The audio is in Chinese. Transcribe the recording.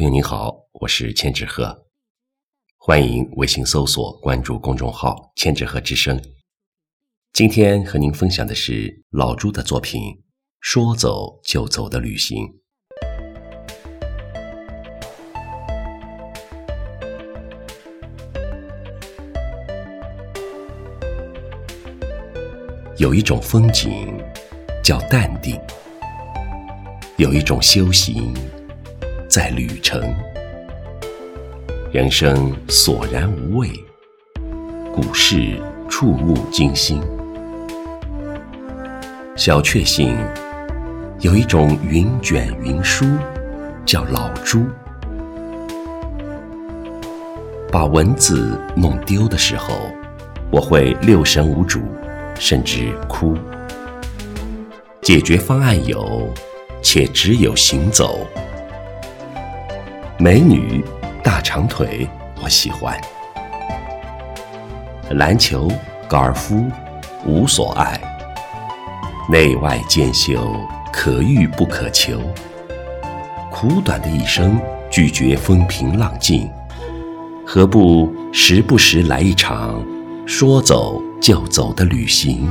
朋友您好，我是千纸鹤，欢迎微信搜索关注公众号“千纸鹤之声”。今天和您分享的是老朱的作品《说走就走的旅行》。有一种风景叫淡定，有一种修行在旅程。人生索然无味，股市触目惊心。小确幸有一种云卷云舒，叫老朱。把文字弄丢的时候，我会六神无主。甚至哭。解决方案有，且只有行走。美女，大长腿，我喜欢。篮球、高尔夫，无所爱。内外兼修，可遇不可求。苦短的一生，拒绝风平浪静，何不时不时来一场？说走就走的旅行。